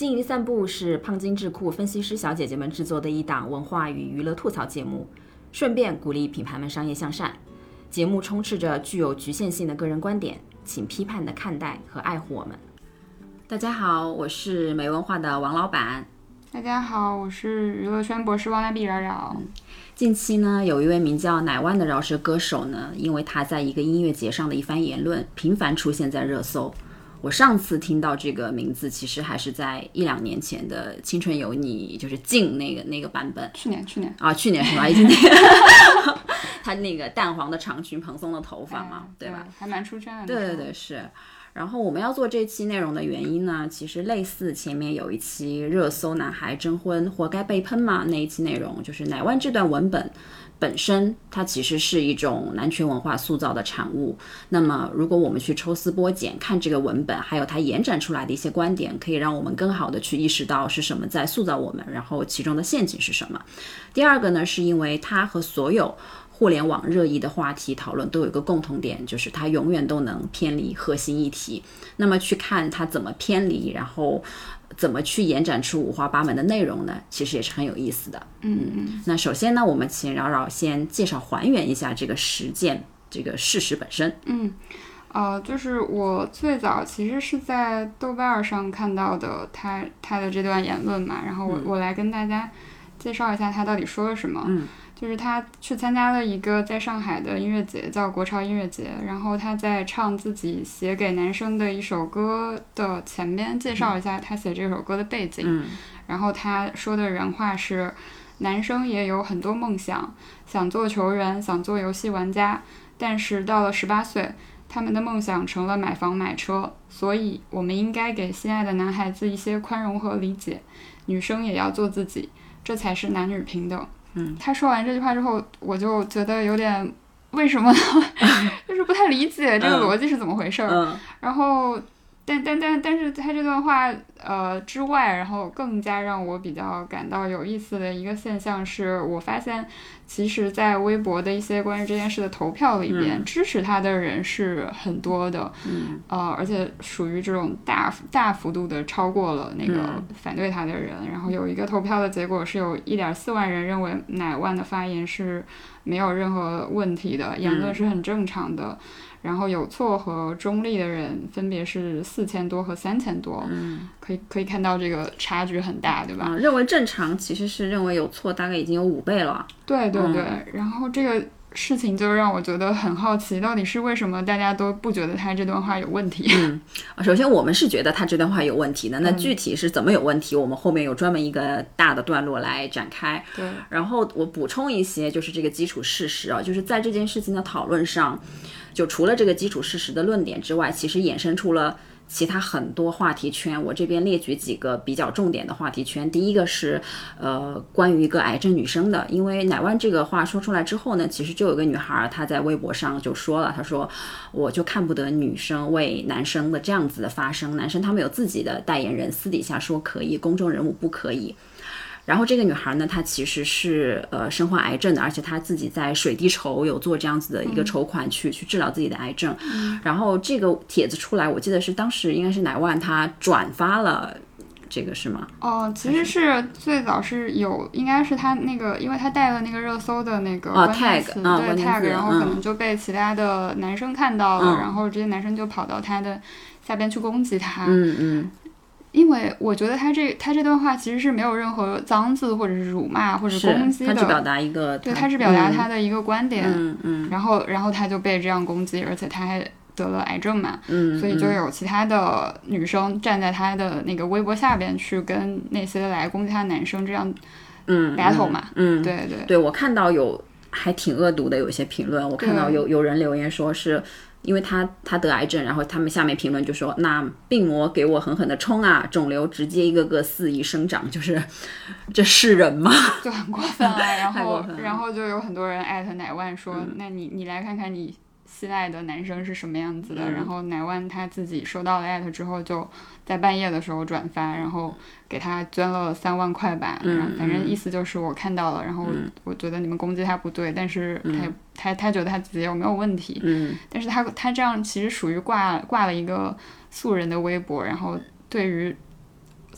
经营散步是胖金智库分析师小姐姐们制作的一档文化与娱乐吐槽节目，顺便鼓励品牌们商业向善。节目充斥着具有局限性的个人观点，请批判的看待和爱护我们。大家好，我是没文化的王老板。大家好，我是娱乐圈博士汪大碧扰扰。近期呢，有一位名叫乃万的饶舌歌手呢，因为他在一个音乐节上的一番言论，频繁出现在热搜。我上次听到这个名字，其实还是在一两年前的《青春有你》，就是静那个那个版本。去年，去年啊，去年是吧？已经。他那个淡黄的长裙，蓬松的头发嘛，对吧？还蛮出圈的。对对对，是。然后我们要做这期内容的原因呢，其实类似前面有一期热搜“男孩征婚活该被喷”嘛，那一期内容就是乃万这段文本。本身它其实是一种男权文化塑造的产物。那么，如果我们去抽丝剥茧看这个文本，还有它延展出来的一些观点，可以让我们更好的去意识到是什么在塑造我们，然后其中的陷阱是什么。第二个呢，是因为它和所有互联网热议的话题讨论都有一个共同点，就是它永远都能偏离核心议题。那么去看它怎么偏离，然后。怎么去延展出五花八门的内容呢？其实也是很有意思的。嗯嗯。那首先呢，我们请饶饶先介绍还原一下这个实践这个事实本身。嗯，呃，就是我最早其实是在豆瓣上看到的他他的这段言论嘛，然后我我来跟大家介绍一下他到底说了什么。嗯。就是他去参加了一个在上海的音乐节，叫国潮音乐节。然后他在唱自己写给男生的一首歌的前边，介绍一下他写这首歌的背景。然后他说的原话是：“男生也有很多梦想，想做球员，想做游戏玩家。但是到了十八岁，他们的梦想成了买房买车。所以，我们应该给心爱的男孩子一些宽容和理解。女生也要做自己，这才是男女平等。”嗯，他说完这句话之后，我就觉得有点为什么呢？就是不太理解这个逻辑是怎么回事儿。然后。但但但但是他这段话呃之外，然后更加让我比较感到有意思的一个现象是，我发现其实，在微博的一些关于这件事的投票里边，支持他的人是很多的，呃，而且属于这种大大幅度的超过了那个反对他的人。然后有一个投票的结果是有一点四万人认为乃万的发言是没有任何问题的，言论是很正常的。然后有错和中立的人分别是四千多和三千多，嗯，可以可以看到这个差距很大，对吧？认为正常其实是认为有错，大概已经有五倍了。对对对，然后这个事情就让我觉得很好奇，到底是为什么大家都不觉得他这段话有问题？嗯，首先我们是觉得他这段话有问题的，那具体是怎么有问题？我们后面有专门一个大的段落来展开。对，然后我补充一些，就是这个基础事实啊，就是在这件事情的讨论上。就除了这个基础事实的论点之外，其实衍生出了其他很多话题圈。我这边列举几个比较重点的话题圈。第一个是，呃，关于一个癌症女生的，因为奶万这个话说出来之后呢，其实就有个女孩她在微博上就说了，她说我就看不得女生为男生的这样子的发声，男生他们有自己的代言人，私底下说可以，公众人物不可以。然后这个女孩呢，她其实是呃身患癌症的，而且她自己在水滴筹有做这样子的一个筹款去去治疗自己的癌症。然后这个帖子出来，我记得是当时应该是乃万他转发了这个是吗？哦，其实是最早是有，应该是他那个，因为他带了那个热搜的那个关键词，对 tag，然后可能就被其他的男生看到了，然后这些男生就跑到他的下边去攻击他。嗯嗯。因为我觉得他这他这段话其实是没有任何脏字或者是辱骂或者攻击的，他只表达一个对，他是表达他的一个观点，嗯嗯，然后然后他就被这样攻击，而且他还得了癌症嘛，嗯，所以就有其他的女生站在他的那个微博下边去跟那些来攻击他的男生这样，嗯，battle 嘛，嗯，对对对，我看到有还挺恶毒的有一些评论，我看到有有人留言说是。因为他他得癌症，然后他们下面评论就说：“那病魔给我狠狠的冲啊，肿瘤直接一个个肆意生长，就是这是人吗？” 就很 过分了。然后然后就有很多人艾特乃万说：“那你你来看看你。”心爱的男生是什么样子的？然后乃万他自己收到了艾特之后，就在半夜的时候转发，然后给他捐了三万块吧。嗯，反正意思就是我看到了，然后我觉得你们攻击他不对，但是他他他觉得他自己有没有问题？嗯，但是他他这样其实属于挂挂了一个素人的微博，然后对于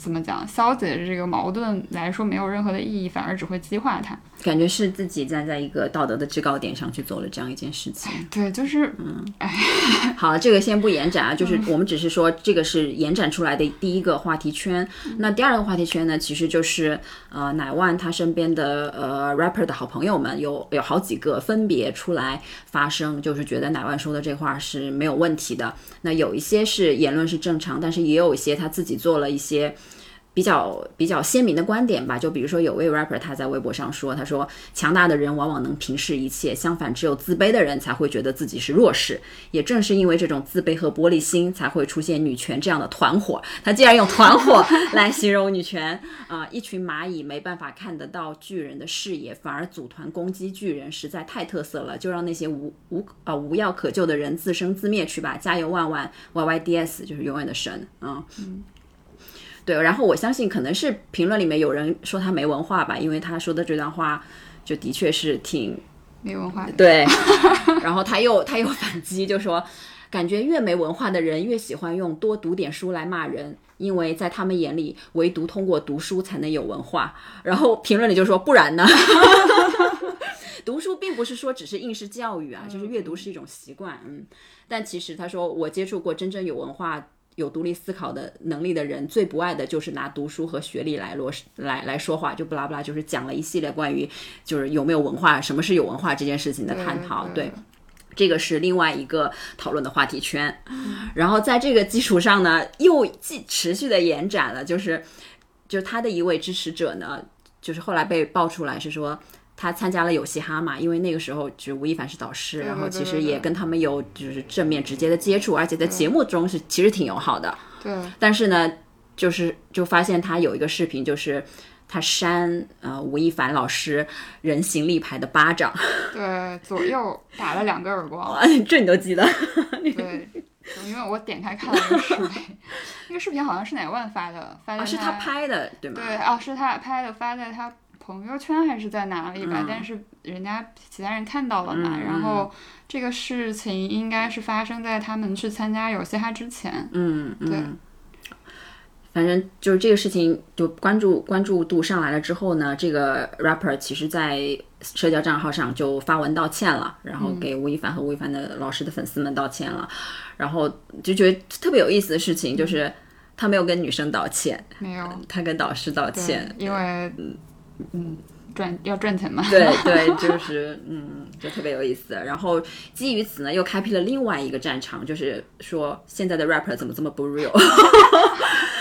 怎么讲消解这个矛盾来说没有任何的意义，反而只会激化它。感觉是自己站在一个道德的制高点上去做了这样一件事情。对，就是嗯好，这个先不延展啊，就是我们只是说这个是延展出来的第一个话题圈。那第二个话题圈呢，其实就是呃，乃万他身边的呃 rapper 的好朋友们有有好几个分别出来发声，就是觉得乃万说的这话是没有问题的。那有一些是言论是正常，但是也有一些他自己做了一些。比较比较鲜明的观点吧，就比如说有位 rapper 他在微博上说，他说强大的人往往能平视一切，相反，只有自卑的人才会觉得自己是弱势。也正是因为这种自卑和玻璃心，才会出现女权这样的团伙。他竟然用团伙来形容女权啊！一群蚂蚁没办法看得到巨人的视野，反而组团攻击巨人，实在太特色了。就让那些无无啊无药可救的人自生自灭去吧！加油，万万 Y Y D S 就是永远的神啊！嗯对，然后我相信可能是评论里面有人说他没文化吧，因为他说的这段话就的确是挺没文化的。对，然后他又他又反击，就说感觉越没文化的人越喜欢用多读点书来骂人，因为在他们眼里，唯独通过读书才能有文化。然后评论里就说不然呢？读书并不是说只是应试教育啊，就是阅读是一种习惯。嗯，但其实他说我接触过真正有文化。有独立思考的能力的人，最不爱的就是拿读书和学历来落来来说话，就不拉不拉，就是讲了一系列关于就是有没有文化，什么是有文化这件事情的探讨。对，这个是另外一个讨论的话题圈。然后在这个基础上呢，又继持续的延展了，就是就是他的一位支持者呢，就是后来被爆出来是说。他参加了有嘻哈嘛？因为那个时候就是吴亦凡是导师，然后其实也跟他们有就是正面直接的接触，而且在节目中是其实挺友好的。对。但是呢，就是就发现他有一个视频，就是他扇呃吴亦凡老师人形立牌的巴掌，对，左右打了两个耳光。这你都记得？对，因为我点开看了那个视频，那个视频好像是哪万发的？发的是他拍的，对吗？对，哦，是他拍的，发在他。朋友圈还是在哪里吧？但是人家其他人看到了嘛。然后这个事情应该是发生在他们去参加有嘻哈之前。嗯，对。反正就是这个事情，就关注关注度上来了之后呢，这个 rapper 其实在社交账号上就发文道歉了，然后给吴亦凡和吴亦凡的老师的粉丝们道歉了。然后就觉得特别有意思的事情就是他没有跟女生道歉，没有，他跟导师道歉，因为。嗯，赚要赚钱嘛？对 对，就是嗯，就特别有意思。然后基于此呢，又开辟了另外一个战场，就是说现在的 rapper 怎么这么不 real。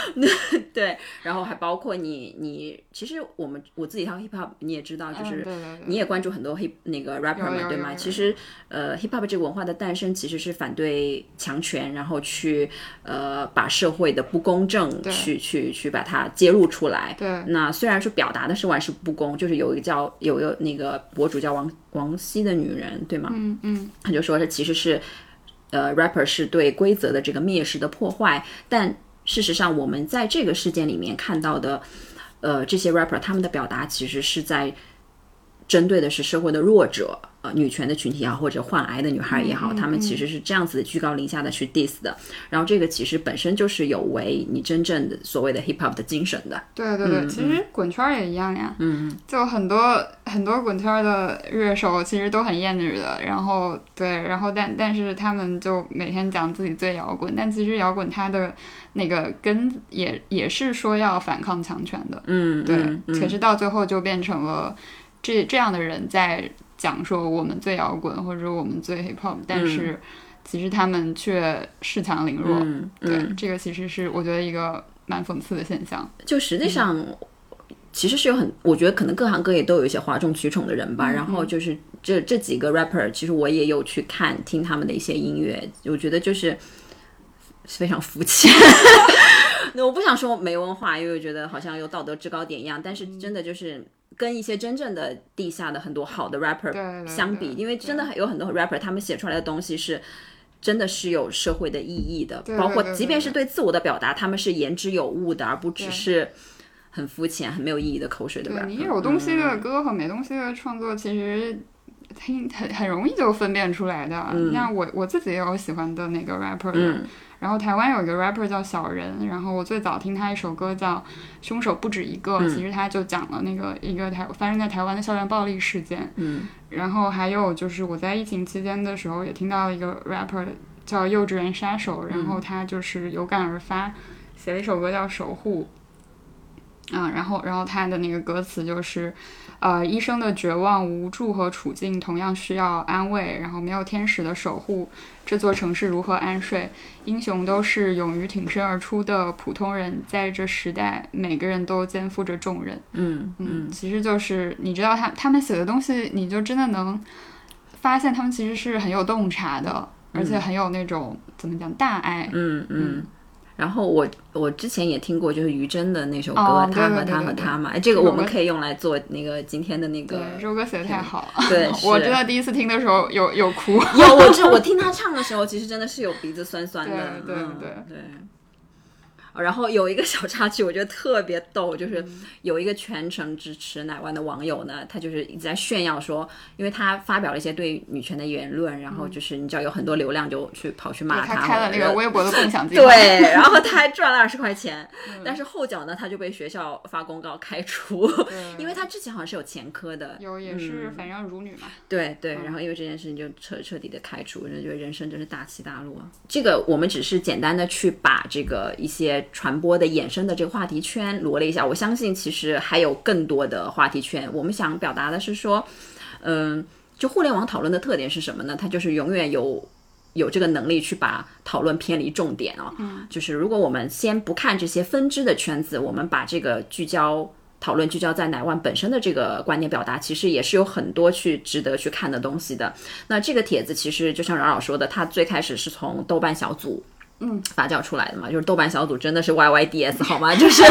对，然后还包括你，你其实我们我自己跳 hip hop，你也知道，就是你也关注很多 hip 那个 rapper 嘛，对吗？其实呃，hip hop 这个文化的诞生其实是反对强权，然后去呃把社会的不公正去去去把它揭露出来。对，那虽然说表达的是万事不公，就是有一个叫有一个那个博主叫王王希的女人，对吗？嗯嗯，他就说这其实是呃 rapper 是对规则的这个蔑视的破坏，但。事实上，我们在这个事件里面看到的，呃，这些 rapper 他们的表达其实是在针对的是社会的弱者。呃，女权的群体也好，或者患癌的女孩也好，他们其实是这样子居高临下的去 diss 的。然后这个其实本身就是有违你真正的所谓的 hip hop 的精神的。对对对，其实滚圈也一样呀。嗯，就很多很多滚圈的乐手其实都很厌女的。然后对，然后但但是他们就每天讲自己最摇滚，但其实摇滚它的那个根也也是说要反抗强权的。嗯，对。可是到最后就变成了这这样的人在。讲说我们最摇滚或者我们最 hip hop，但是其实他们却恃强凌弱。嗯对，这个其实是我觉得一个蛮讽刺的现象。就实际上，其实是有很，我觉得可能各行各业都有一些哗众取宠的人吧。然后就是这这几个 rapper，其实我也有去看听他们的一些音乐，我觉得就是非常肤浅。那我不想说没文化，因为我觉得好像有道德制高点一样。但是真的就是。跟一些真正的地下的很多好的 rapper 相比，因为真的有很多 rapper，他们写出来的东西是真的是有社会的意义的，包括即便是对自我的表达，他们是言之有物的，而不只是很肤浅、很没有意义的口水的 rapper。你有东西的歌和没东西的创作，其实听很很容易就分辨出来的。那我我自己也有喜欢的那个 rapper 的。然后台湾有一个 rapper 叫小人，然后我最早听他一首歌叫《凶手不止一个》，其实他就讲了那个一个台发生在台湾的校园暴力事件。嗯，然后还有就是我在疫情期间的时候也听到一个 rapper 叫幼稚园杀手，然后他就是有感而发，写了一首歌叫《守护》。嗯，然后然后他的那个歌词就是。呃，医生的绝望、无助和处境同样需要安慰。然后没有天使的守护，这座城市如何安睡？英雄都是勇于挺身而出的普通人，在这时代，每个人都肩负着重任。嗯嗯，其实就是你知道他他们写的东西，你就真的能发现他们其实是很有洞察的，而且很有那种怎么讲大爱。嗯嗯。然后我我之前也听过，就是于真的那首歌《他和他和他》嘛，哎，这个我们可以用来做那个今天的那个。这首歌写的太好了。对，我真的第一次听的时候有有哭。有，我这我听他唱的时候，其实真的是有鼻子酸酸的。对对对对。然后有一个 小插曲，我觉得特别逗，就是有一个全程支持乃万的网友呢，他就是一直在炫耀说，因为他发表了一些对女权的言论，然后就是你知道有很多流量就去跑去骂他，他开了那个微博的共享 计划，对，然后他还赚了二十块钱，但是后脚呢，他就被学校发公告开除，因为他之前好像是有前科的，有也是反正辱女嘛，对对，然后因为这件事情就彻彻底的开除，人觉得人生真是大起大落。这个我们只是简单的去把这个一些。传播的衍生的这个话题圈罗了一下，我相信其实还有更多的话题圈。我们想表达的是说，嗯，就互联网讨论的特点是什么呢？它就是永远有有这个能力去把讨论偏离重点啊。嗯，就是如果我们先不看这些分支的圈子，我们把这个聚焦讨论聚焦在乃万本身的这个观点表达，其实也是有很多去值得去看的东西的。那这个帖子其实就像饶饶说的，它最开始是从豆瓣小组。嗯，发酵出来的嘛，就是豆瓣小组真的是 Y Y D S 好吗？就是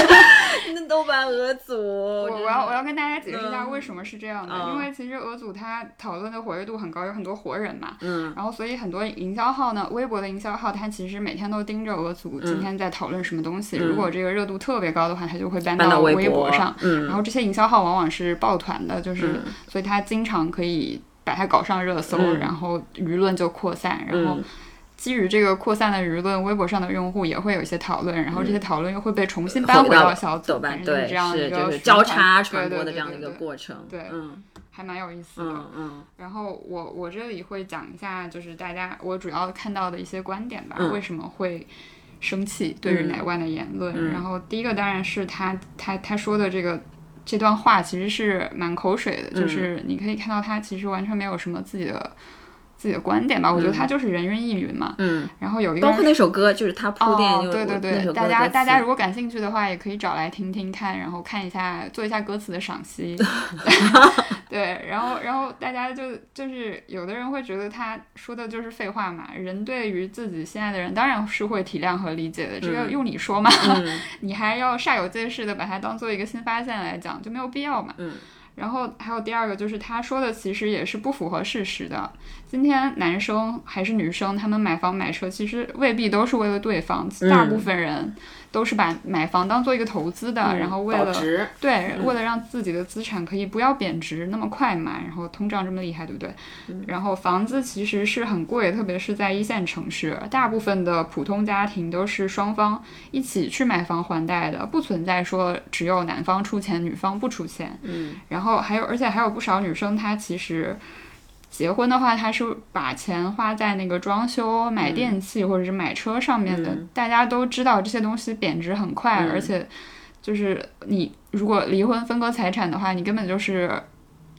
那 豆瓣俄组，我我要我要跟大家解释一下为什么是这样的，因为其实俄组它讨论的活跃度很高，有很多活人嘛，嗯，然后所以很多营销号呢，微博的营销号，它其实每天都盯着俄组今天在讨论什么东西，如果这个热度特别高的话，它就会搬到微博。上，嗯，然后这些营销号往往是抱团的，就是所以它经常可以把它搞上热搜，然后舆论就扩散，然后。基于这个扩散的舆论，微博上的用户也会有一些讨论，然后这些讨论又会被重新搬回到小组，对，这样一个交叉传播的这样的一个过程，对，嗯，还蛮有意思的，嗯嗯。然后我我这里会讲一下，就是大家我主要看到的一些观点吧，为什么会生气对于奶万的言论？然后第一个当然是他他他说的这个这段话其实是蛮口水的，就是你可以看到他其实完全没有什么自己的。自己的观点吧，我觉得他就是人云亦云嘛。嗯，然后有一个包括那首歌，就是他铺垫，对对对，大家大家如果感兴趣的话，也可以找来听听看，然后看一下，做一下歌词的赏析。对，然后然后大家就就是有的人会觉得他说的就是废话嘛。人对于自己心爱的人，当然是会体谅和理解的。这个用你说嘛，你还要煞有介事的把它当做一个新发现来讲，就没有必要嘛。嗯。然后还有第二个，就是他说的其实也是不符合事实的。今天男生还是女生，他们买房买车其实未必都是为了对方，大部分人。都是把买房当做一个投资的，然后为了对，为了让自己的资产可以不要贬值那么快嘛，然后通胀这么厉害，对不对？然后房子其实是很贵，特别是在一线城市，大部分的普通家庭都是双方一起去买房还贷的，不存在说只有男方出钱，女方不出钱。嗯，然后还有，而且还有不少女生，她其实。结婚的话，他是把钱花在那个装修、买电器或者是买车上面的。大家都知道这些东西贬值很快，而且就是你如果离婚分割财产的话，你根本就是。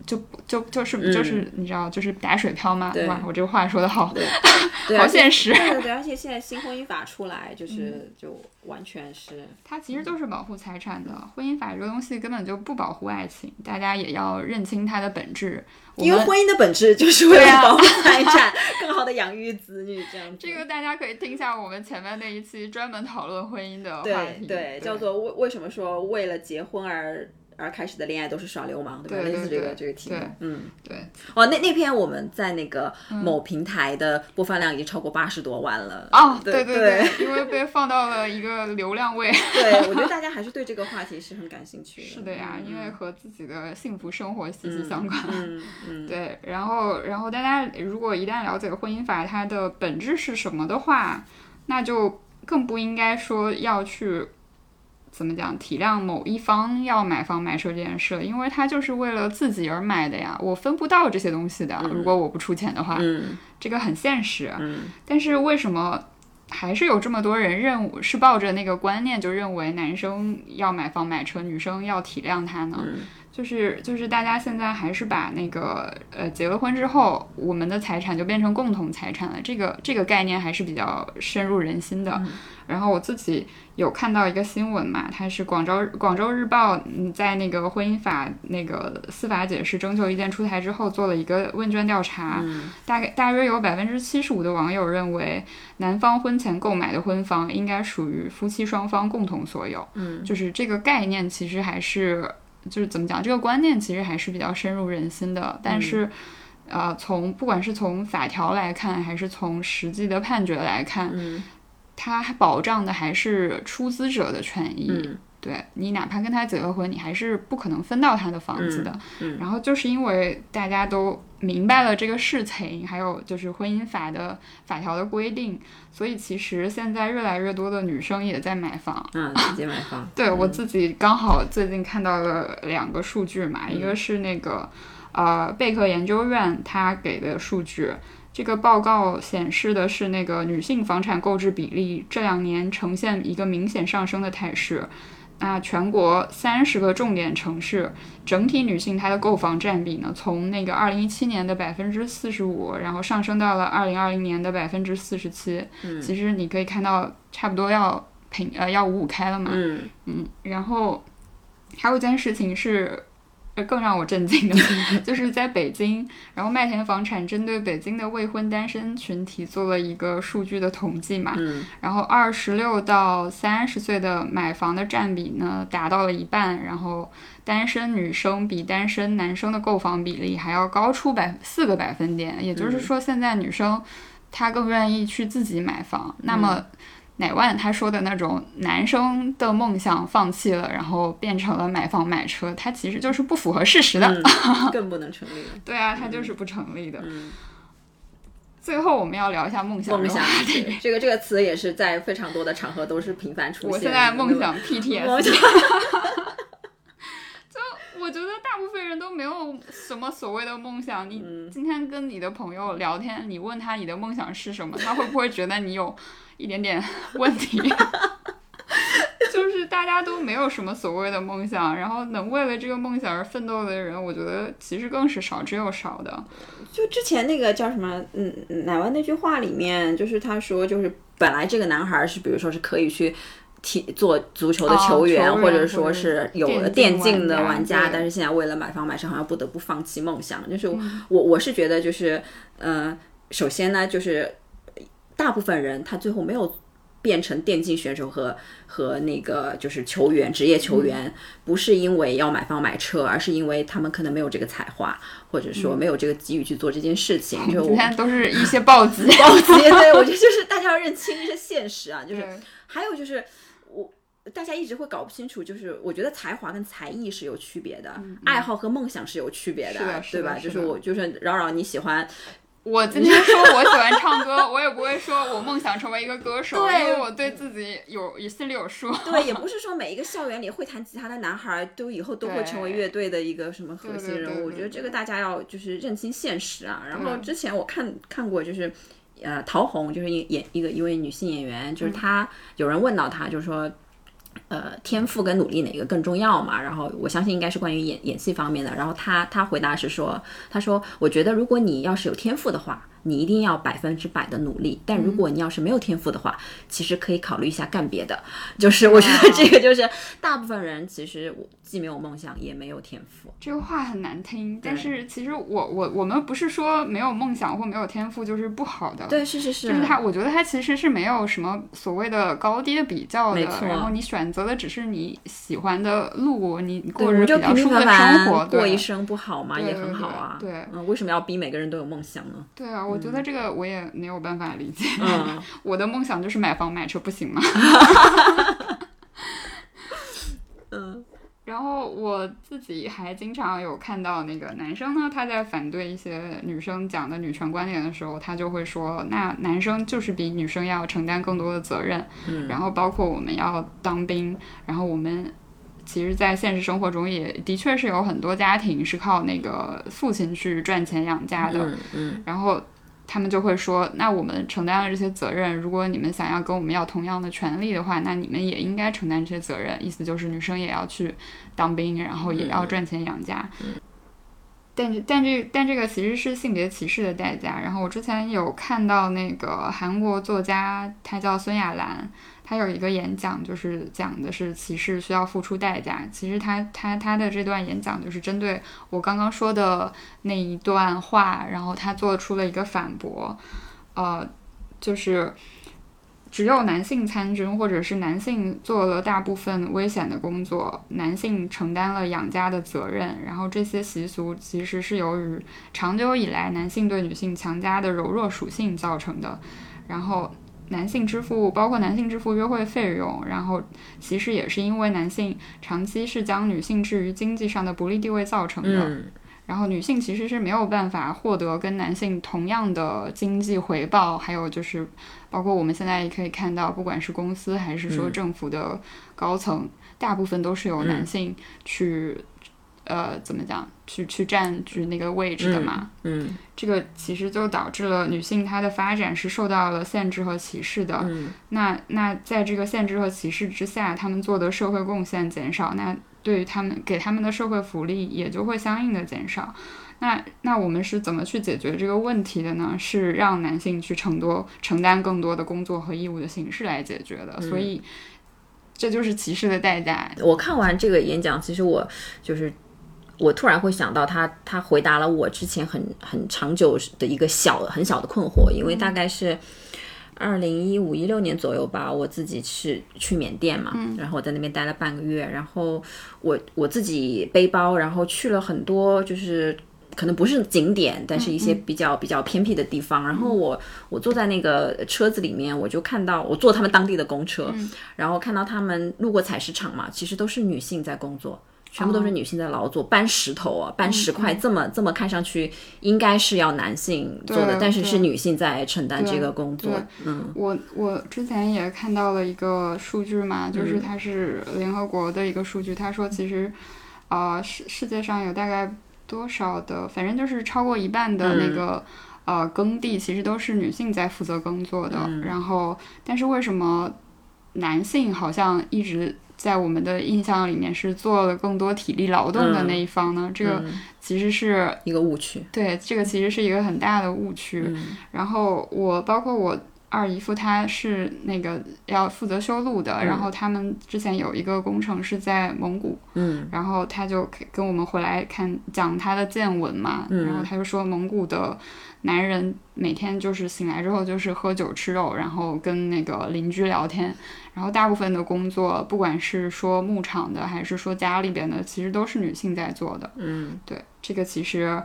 就就就是就是你知道就是打水漂吗？哇，我这个话说的好，好现实。对对，而且现在新婚姻法出来，就是就完全是。它其实就是保护财产的，婚姻法这个东西根本就不保护爱情，大家也要认清它的本质。因为婚姻的本质就是为了保护财产，更好的养育子女这样子。这个大家可以听一下我们前面那一期专门讨论婚姻的话题，对，叫做为为什么说为了结婚而。而开始的恋爱都是耍流氓，对吧？对类似这个这个题目，嗯，对，哦，那那篇我们在那个某平台的播放量已经超过八十多万了。哦，对对对，因为被放到了一个流量位。对，我觉得 大家还是对这个话题是很感兴趣的。是的呀，因为和自己的幸福生活息息相关。嗯嗯，对，然后然后大家如果一旦了解婚姻法它的本质是什么的话，那就更不应该说要去怎么讲体谅某一方要买房买车这件事，因为他就是为了自己而买的呀，我分不到这些东西的，如果我不出钱的话，嗯这个很现实。嗯但是为什么还是有这么多人认是抱着那个观念，就认为男生要买房买车，女生要体谅他呢？嗯就是就是大家现在还是把那个呃结了婚之后，我们的财产就变成共同财产了，这个这个概念还是比较深入人心的。然后我自己有看到一个新闻嘛，它是广州广州日报嗯在那个婚姻法那个司法解释征求意见出台之后做了一个问卷调查，大概大约有百分之七十五的网友认为男方婚前购买的婚房应该属于夫妻双方共同所有。嗯，就是这个概念其实还是就是怎么讲，这个观念其实还是比较深入人心的。但是，呃，从不管是从法条来看，还是从实际的判决来看，嗯它保障的还是出资者的权益。嗯对你哪怕跟他结了婚，你还是不可能分到他的房子的。嗯然后就是因为大家都明白了这个事情，还有就是婚姻法的法条的规定，所以其实现在越来越多的女生也在买房。嗯，自己买房。对我自己刚好最近看到了两个数据嘛，一个是那个呃贝壳研究院他给的数据，这个报告显示的是那个女性房产购置比例这两年呈现一个明显上升的态势。那全国三十个重点城市，整体女性她的购房占比呢，从那个二零一七年的百分之四十五，然后上升到了二零二零年的百分之四十七。嗯其实你可以看到，差不多要平呃要五五开了嘛。嗯嗯，然后还有一件事情是，呃，更让我震惊的，就是在北京，然后麦田房产针对北京的未婚单身群体做了一个数据的统计嘛，嗯然后二十六到三十岁的买房的占比呢达到了一半，然后单身女生比单身男生的购房比例还要高出百四个百分点，也就是说现在女生她更愿意去自己买房，那么。乃万他说的那种男生的梦想放弃了，然后变成了买房买车，他其实就是不符合事实的。嗯，更不能成立了。对啊，他就是不成立的。嗯，最后我们要聊一下梦想梦想。这个这个词也是在非常多的场合都是频繁出现。我现在梦想 PTSD，想 我觉得大部分人都没有什么所谓的梦想。你嗯今天跟你的朋友聊天，你问他你的梦想是什么，他会不会觉得你有一点点 问题？就是大家都没有什么所谓的梦想，然后能为了这个梦想而奋斗的人，我觉得其实更是少之又少的。就之前那个叫什么，嗯，奶湾那句话里面，就是他说，就是本来这个男孩是，比如说是可以去踢做足球的哦球员，球员或者说是有了电竞的玩家，但是现在为了买房买车，好像不得不放弃梦想。就是我、嗯我我是觉得，就是呃，首先呢，就是大部分人他最后没有。变成电竞选手和和那个就是球员，职业球员，嗯不是因为要买房买车，而是因为他们可能没有这个才华，或者嗯说没有这个机遇去做这件事情。就今天都是一些暴击，暴击，对我觉得就是大家要认清一些现实啊，就是还有就是我。大家一直会搞不清楚，就是我觉得才华跟才艺是有区别的，爱好和梦想是有区别的是对吧？就是是我就是扰扰你喜欢，我今天说我喜欢唱歌，我也不会说我梦想成为一个歌手，对因为我对自己有也心里有数。对，也 不是说每一个校园里会弹吉他的男孩都以后都会成为乐队的一个什么核心人物。我觉得这个大家要就是认清现实啊。然后之前我看看过，就是呃陶虹，就是一演一个一位女性演员，就是她有人问到她，就是说。呃，天赋跟努力哪个更重要嘛？然后我相信应该是关于演演戏方面的。然后他他回答是说，他说我觉得如果你要是有天赋的话，你一定要百分之百的努力。但如果你要是没有天赋的话，其实可以考虑一下干别的。就是我觉得这个就是大部分人其实我既没有梦想也没有天赋。这个话很难听，但是其实我我我们不是说没有梦想或没有天赋就是不好的。对，是是是。就是他，我觉得他其实是没有什么所谓的高低的比较的。没错。然后你选择的只是你喜欢的路，你过着比较舒服的生活，过一生不好吗？也很好啊。对。嗯，为什么要逼每个人都有梦想呢？对啊，我觉得这个我也没有办法理解。嗯。我的梦想就是买房买车，不行吗？嗯。然后我自己还经常有看到那个男生呢，他在反对一些女生讲的女权观点的时候，他就会说，那男生就是比女生要承担更多的责任，嗯，然后包括我们要当兵，然后我们其实，在现实生活中也的确是有很多家庭是靠那个父亲去赚钱养家的，嗯，然后。他们就会说，那我们承担了这些责任，如果你们想要跟我们要同样的权利的话，那你们也应该承担这些责任。意思就是女生也要去当兵，然后也要赚钱养家。但但这但这个其实是性别歧视的代价。然后我之前有看到那个韩国作家，他叫孙亚兰。他有一个演讲，就是讲的是歧视需要付出代价。其实他他他的这段演讲就是针对我刚刚说的那一段话，然后他做出了一个反驳，呃，就是只有男性参军，或者是男性做了大部分危险的工作，男性承担了养家的责任。然后这些习俗其实是由于长久以来男性对女性强加的柔弱属性造成的。然后。男性支付包括男性支付约会费用，然后其实也是因为男性长期是将女性置于经济上的不利地位造成的。然后女性其实是没有办法获得跟男性同样的经济回报，还有就是包括我们现在也可以看到，不管是公司还是说政府的高层，大部分都是由男性去。呃，怎么讲？去去占据那个位置的嘛？嗯，这个其实就导致了女性她的发展是受到了限制和歧视的。嗯，那那在这个限制和歧视之下，他们做的社会贡献减少，那对于他们给他们的社会福利也就会相应的减少。那那我们是怎么去解决这个问题的呢？是让男性去承多承担更多的工作和义务的形式来解决的。所以这就是歧视的代价。我看完这个演讲，其实我就是。我突然会想到他，他回答了我之前很很长久的一个小很小的困惑，因为大概是二零一五一六年左右吧，我自己是去缅甸嘛，然后我在那边待了半个月，然后我我自己背包，然后去了很多就是可能不是景点，但是一些比较比较偏僻的地方，然后我我坐在那个车子里面，我就看到我坐他们当地的公车，然后看到他们路过采石场嘛，其实都是女性在工作。全部都是女性在劳作，搬石头啊，搬石块，这么这么看上去应该是要男性做的，但是是女性在承担这个工作。嗯，我我之前也看到了一个数据嘛，就是它是联合国的一个数据，他说其实啊世世界上有大概多少的，反正就是超过一半的那个呃耕地其实都是女性在负责耕作的。然后，但是为什么男性好像一直？在我们的印象里面是做了更多体力劳动的那一方呢，这个其实是一个误区。对，这个其实是一个很大的误区。然后我包括我二姨夫，他是那个要负责修路的，然后他们之前有一个工程是在蒙古，嗯，然后他就跟我们回来看讲他的见闻嘛，然后他就说蒙古的。男人每天就是醒来之后就是喝酒吃肉，然后跟那个邻居聊天，然后大部分的工作，不管是说牧场的还是说家里边的，其实都是女性在做的。嗯，对，这个其实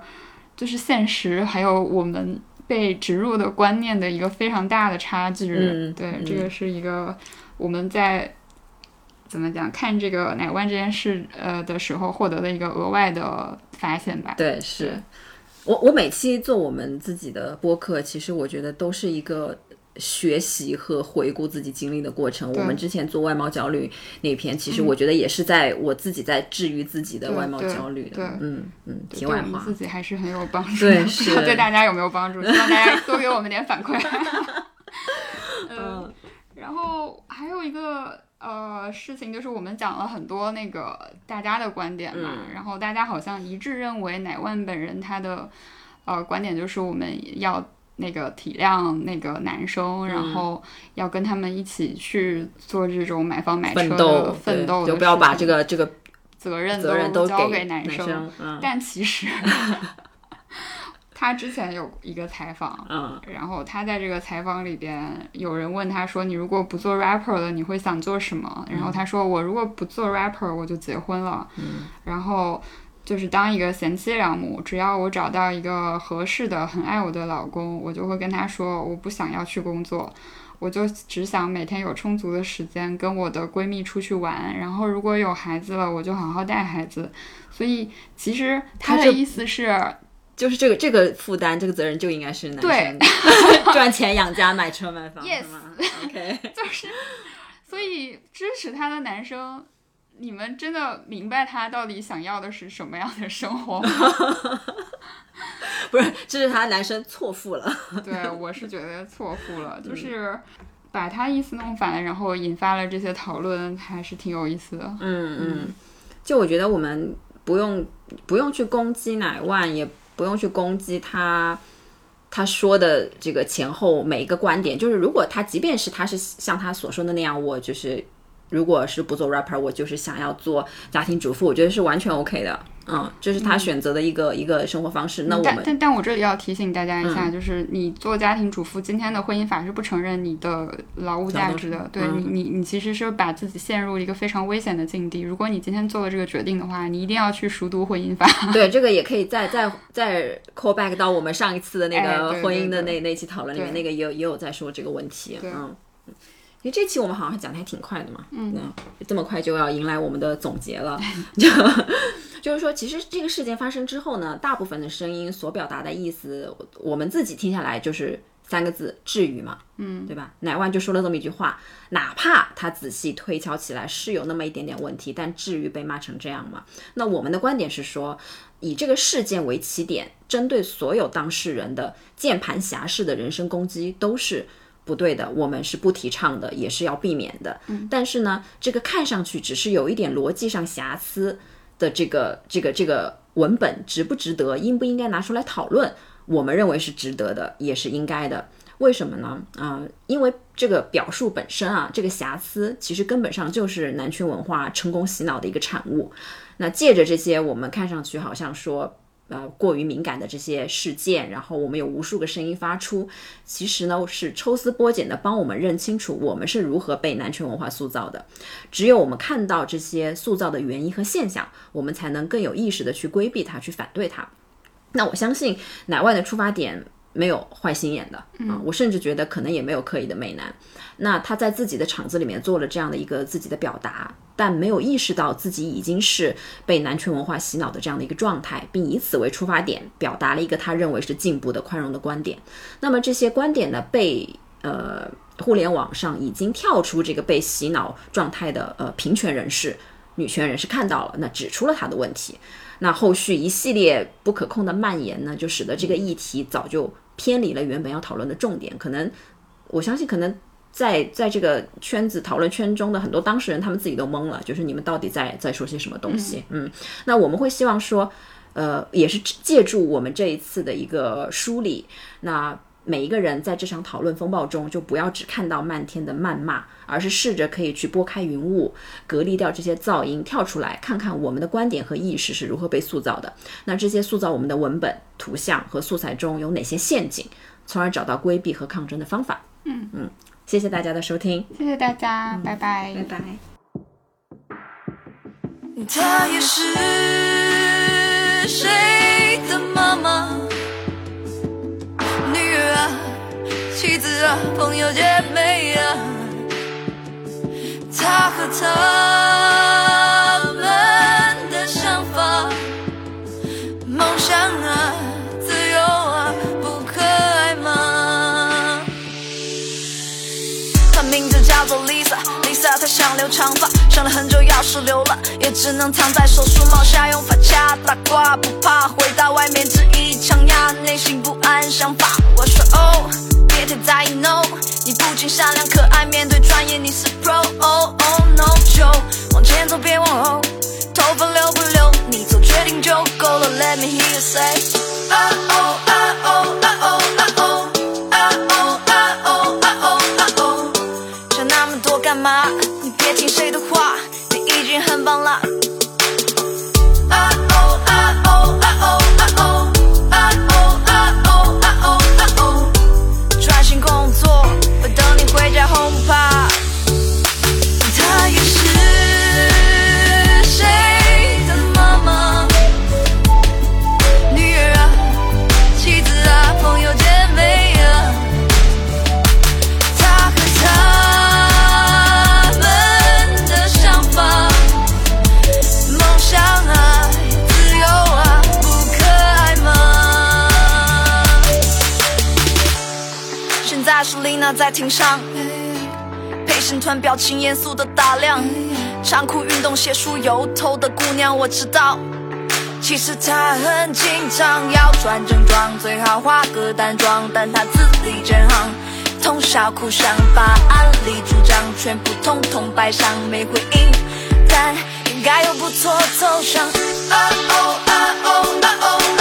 就是现实还有我们被植入的观念的一个非常大的差距。嗯，对，这个是一个我们在怎么讲看这个奶罐这件事呃的时候获得的一个额外的发现吧。对，是。我我每期做我们自己的播客，其实我觉得都是一个学习和回顾自己经历的过程。我们之前做外貌焦虑那篇，其实我觉得也是在我自己在治愈自己的外貌焦虑的。嗯嗯，题外话，自己还是很有帮助。对，是对大家有没有帮助？希望大家 多给我们点反馈。嗯，然后还有一个。呃，事情就是我们讲了很多那个大家的观点嘛，然后大家好像一致认为乃万本人他的呃观点就是我们要那个体谅那个男生，然后要跟他们一起去做这种买房买车的奋斗，就不要把这个这个责任责任都交给男生，嗯。但其实 他之前有一个采访，嗯。然后他在这个采访里边，有人问他说：“你如果不做 rapper 了，你会想做什么？”然后他说：“我如果不做 rapper，我就结婚了。”嗯。然后就是当一个贤妻良母，只要我找到一个合适的、很爱我的老公，我就会跟他说：“我不想要去工作。”我就只想每天有充足的时间跟我的闺蜜出去玩，然后如果有孩子了，我就好好带孩子。所以其实他的意思是，就是这个这个负担，这个责任就应该是男对生的 赚钱养家、买车买房 Yes 是吗？OK，就是，所以支持他的男生，你们真的明白他到底想要的是什么样的生活吗？不是，这是他男生错付了。对，我是觉得错付了，就是把他意思弄反，然后引发了这些讨论，还是挺有意思的。嗯嗯，就我觉得我们不用不用去攻击奶万，也不用去攻击他他说的这个前后每一个观点。就是如果他即便是他是像他所说的那样，我就是如果是不做 rapper，我就是想要做家庭主妇，我觉得是完全 OK 的。嗯，这是他选择的一个、一个生活方式。那我们但但但我这里要提醒大家一下，就是你做家庭主妇，今天的婚姻法是不承认你的劳务价值的。对你，你你其实是把自己陷入一个非常危险的境地。如果你今天做了这个决定的话，你一定要去熟读婚姻法。对这个也可以再再再 call back 到我们上一次的那哎个婚姻的对那那期讨论里面，那个也有也有在说这个问题。嗯，因为这期我们好像讲的还挺快的嘛，嗯，这么快就要迎来我们的总结了，就就是说，其实这个事件发生之后呢，大部分的声音所表达的意思，我们自己听下来就是三个字：至于嘛，嗯，对吧？乃万就说了这么一句话，哪怕他仔细推敲起来是有那么一点点问题，但至于被骂成这样吗？那我们的观点是说，以这个事件为起点，针对所有当事人的键盘侠式的人身攻击都是不对的，我们是不提倡的，也是要避免的。嗯但是呢，这个看上去只是有一点逻辑上瑕疵的这个这个这个文本，值不值得，应不应该拿出来讨论？我们认为是值得的，也是应该的。为什么呢？啊、因为这个表述本身啊，这个瑕疵其实根本上就是男权文化成功洗脑的一个产物。那借着这些我们看上去好像说呃过于敏感的这些事件，然后我们有无数个声音发出，其实呢是抽丝剥茧的帮我们认清楚我们是如何被男权文化塑造的。只有我们看到这些塑造的原因和现象，我们才能更有意识的去规避它，去反对它。那我相信乃万的出发点没有坏心眼的啊，我甚至觉得可能也没有刻意的媚男。那他在自己的场子里面做了这样的一个自己的表达，但没有意识到自己已经是被男权文化洗脑的这样的一个状态，并以此为出发点，表达了一个他认为是进步的、宽容的观点。那么这些观点呢，被呃互联网上已经跳出这个被洗脑状态的呃平权人士、女权人士看到了，那指出了他的问题。那后续一系列不可控的蔓延呢，就使得这个议题早就偏离了原本要讨论的重点。可能我相信，可能在在这个圈子讨论圈中的很多当事人，他们自己都懵了，就是你们到底在在说些什么东西？嗯，那我们会希望说，呃，也是借助我们这一次的一个梳理，那。每一个人在这场讨论风暴中，就不要只看到漫天的谩骂，而是试着可以去拨开云雾，隔离掉这些噪音，跳出来看看我们的观点和意识是如何被塑造的。那这些塑造我们的文本、图像和素材中有哪些陷阱，从而找到规避和抗争的方法。嗯嗯，谢谢大家的收听，谢谢大家，拜拜。拜。她也是谁的妈妈？啊，妻子啊，朋友姐妹啊，他和他们的想法，梦想啊，自由啊，不可爱吗？她名字叫做 Lisa，Lisa 她想留长发，想了很久，要是留了，只能藏在手术帽下，用发卡打挂，不怕回到外面只一枪压，内心不安想法。我说哦，别太在意 no，你不仅善良可爱，面对专业你是 pro。Oh oh no，就往前走，别往后，头发留不留，你做决定就够了。Let me hear you say，啊哦啊哦啊哦啊哦。请严肃的打量，长裤运动鞋梳油头的姑娘，我知道，其实她很紧张，要穿正装，最好化个淡妆，但她自里真行，通宵苦想把案例主张全部通通摆上，没回应，但应该有不错头像。Oh oh oh oh oh。